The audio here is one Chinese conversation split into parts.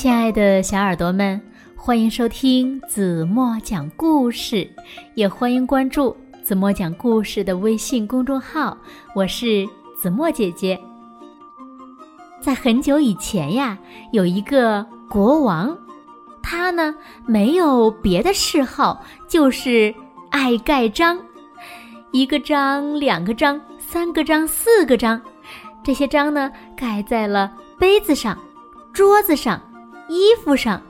亲爱的小耳朵们，欢迎收听子墨讲故事，也欢迎关注子墨讲故事的微信公众号。我是子墨姐姐。在很久以前呀，有一个国王，他呢没有别的嗜好，就是爱盖章，一个章、两个章、三个章、四个章，这些章呢盖在了杯子上、桌子上。衣服上，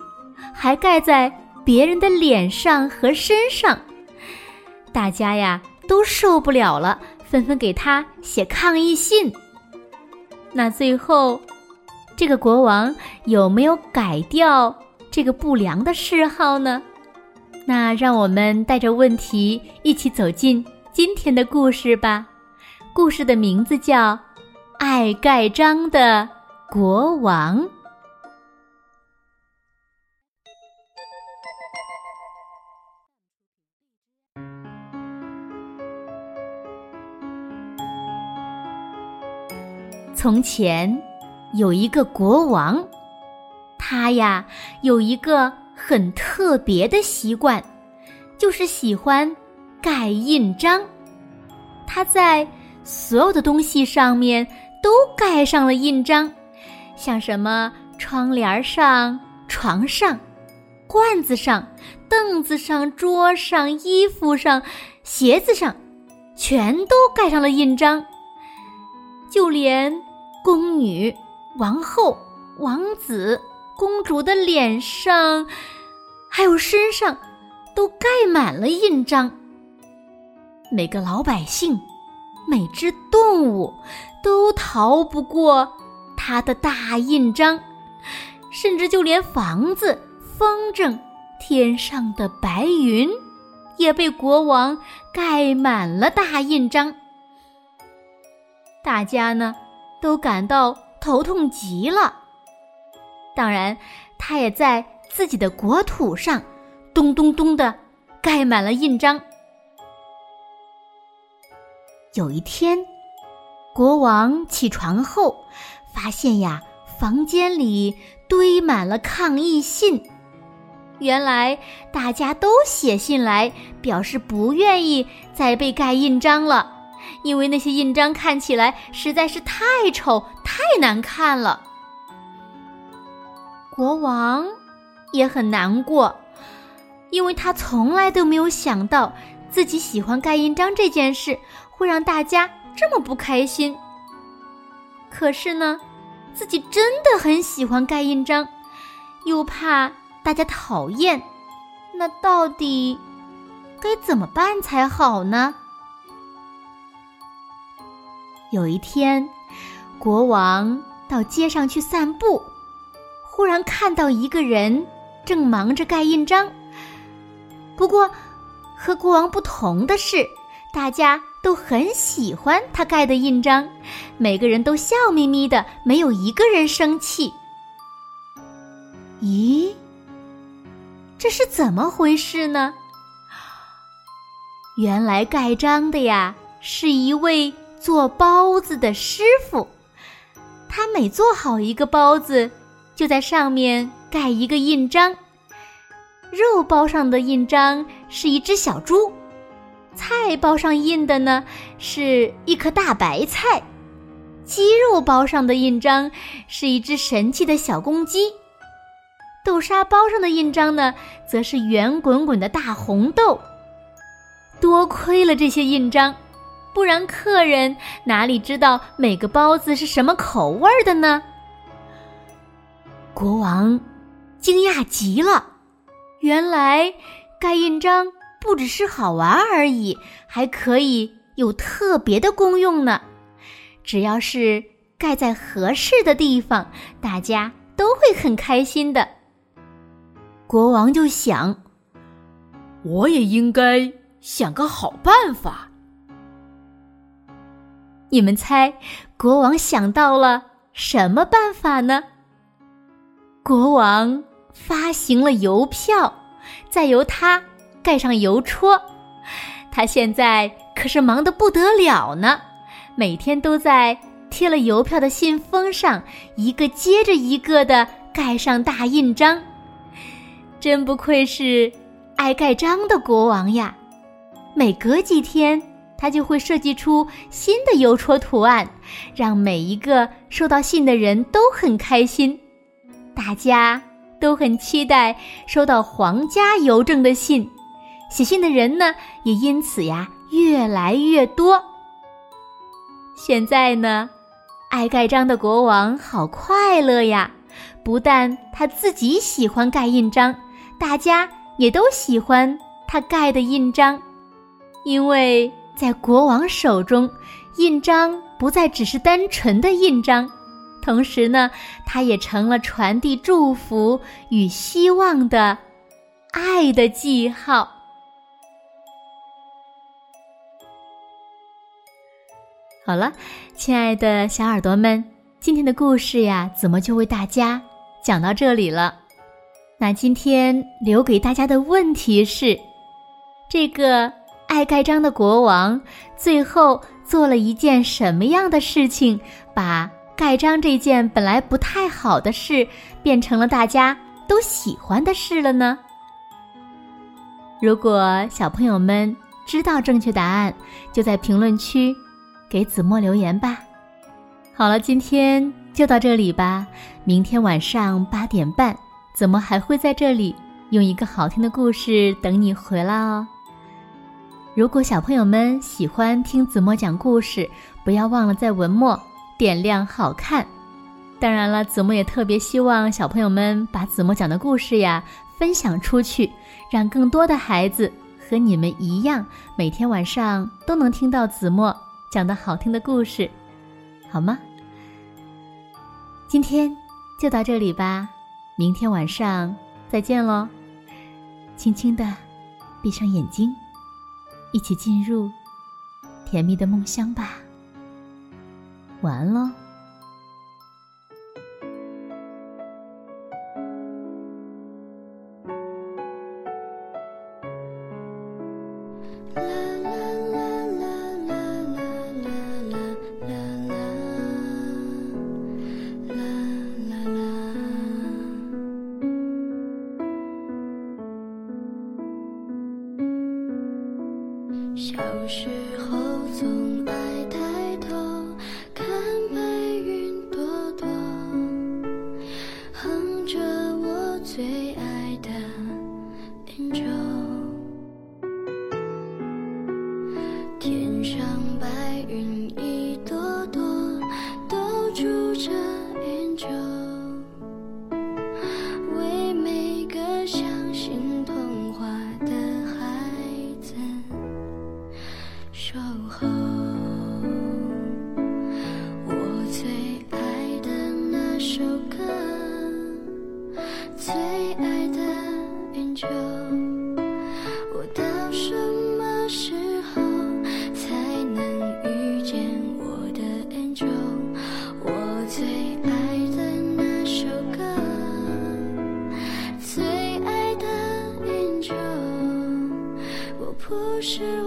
还盖在别人的脸上和身上，大家呀都受不了了，纷纷给他写抗议信。那最后，这个国王有没有改掉这个不良的嗜好呢？那让我们带着问题一起走进今天的故事吧。故事的名字叫《爱盖章的国王》。从前，有一个国王，他呀有一个很特别的习惯，就是喜欢盖印章。他在所有的东西上面都盖上了印章，像什么窗帘上、床上、罐子上、凳子上、桌上、衣服上、鞋子上，全都盖上了印章，就连。宫女、王后、王子、公主的脸上，还有身上，都盖满了印章。每个老百姓、每只动物，都逃不过他的大印章，甚至就连房子、风筝、天上的白云，也被国王盖满了大印章。大家呢？都感到头痛极了。当然，他也在自己的国土上咚咚咚的盖满了印章。有一天，国王起床后，发现呀，房间里堆满了抗议信。原来大家都写信来表示不愿意再被盖印章了。因为那些印章看起来实在是太丑、太难看了，国王也很难过，因为他从来都没有想到自己喜欢盖印章这件事会让大家这么不开心。可是呢，自己真的很喜欢盖印章，又怕大家讨厌，那到底该怎么办才好呢？有一天，国王到街上去散步，忽然看到一个人正忙着盖印章。不过，和国王不同的是，大家都很喜欢他盖的印章，每个人都笑眯眯的，没有一个人生气。咦，这是怎么回事呢？原来盖章的呀，是一位。做包子的师傅，他每做好一个包子，就在上面盖一个印章。肉包上的印章是一只小猪，菜包上印的呢是一颗大白菜，鸡肉包上的印章是一只神气的小公鸡，豆沙包上的印章呢则是圆滚滚的大红豆。多亏了这些印章。不然，客人哪里知道每个包子是什么口味的呢？国王惊讶极了，原来盖印章不只是好玩而已，还可以有特别的功用呢。只要是盖在合适的地方，大家都会很开心的。国王就想，我也应该想个好办法。你们猜，国王想到了什么办法呢？国王发行了邮票，再由他盖上邮戳。他现在可是忙得不得了呢，每天都在贴了邮票的信封上一个接着一个的盖上大印章。真不愧是爱盖章的国王呀！每隔几天，他就会设计出新的邮戳图案，让每一个收到信的人都很开心。大家都很期待收到皇家邮政的信，写信的人呢也因此呀越来越多。现在呢，爱盖章的国王好快乐呀！不但他自己喜欢盖印章。大家也都喜欢他盖的印章，因为在国王手中，印章不再只是单纯的印章，同时呢，它也成了传递祝福与希望的爱的记号。好了，亲爱的小耳朵们，今天的故事呀，怎么就为大家讲到这里了？那今天留给大家的问题是：这个爱盖章的国王最后做了一件什么样的事情，把盖章这件本来不太好的事变成了大家都喜欢的事了呢？如果小朋友们知道正确答案，就在评论区给子墨留言吧。好了，今天就到这里吧，明天晚上八点半。怎么还会在这里用一个好听的故事等你回来哦？如果小朋友们喜欢听子墨讲故事，不要忘了在文末点亮“好看”。当然了，子墨也特别希望小朋友们把子墨讲的故事呀分享出去，让更多的孩子和你们一样，每天晚上都能听到子墨讲的好听的故事，好吗？今天就到这里吧。明天晚上再见喽！轻轻的闭上眼睛，一起进入甜蜜的梦乡吧。晚安喽。小时候总爱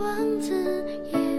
王子，也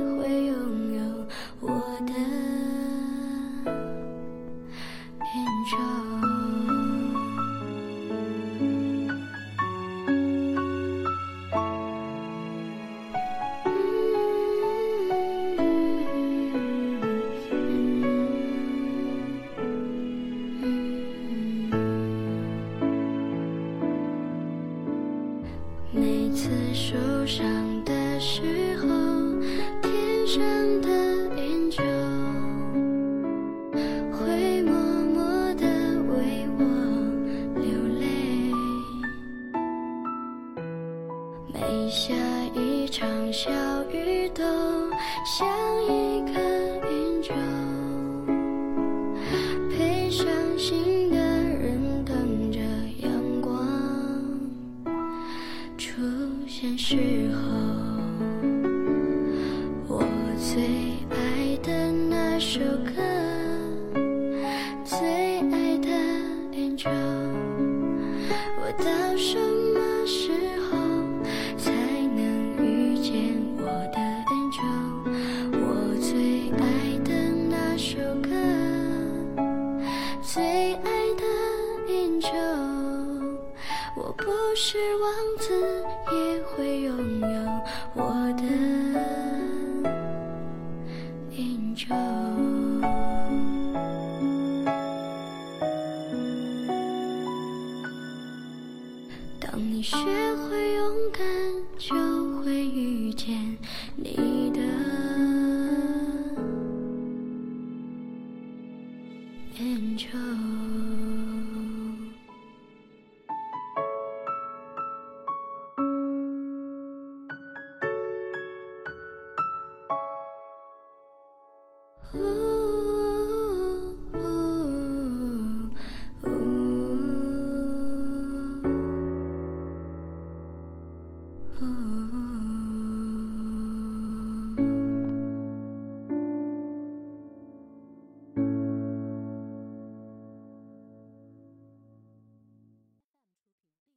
每下一场小雨，都像一颗云球，陪伤心的人等着阳光。出现时候，我最爱的那首歌，就我不是王子也会拥有我的 angel 当你学会勇敢就会遇见你。